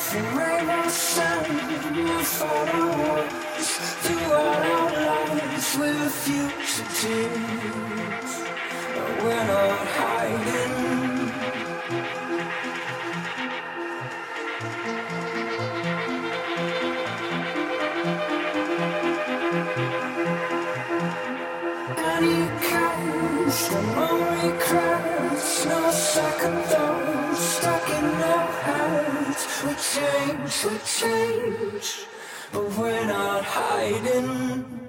of the rainbow sun will follow us throughout our lives with fugitives. But we're not hiding. The no second thoughts stuck in our heads. We change, we change, but we're not hiding.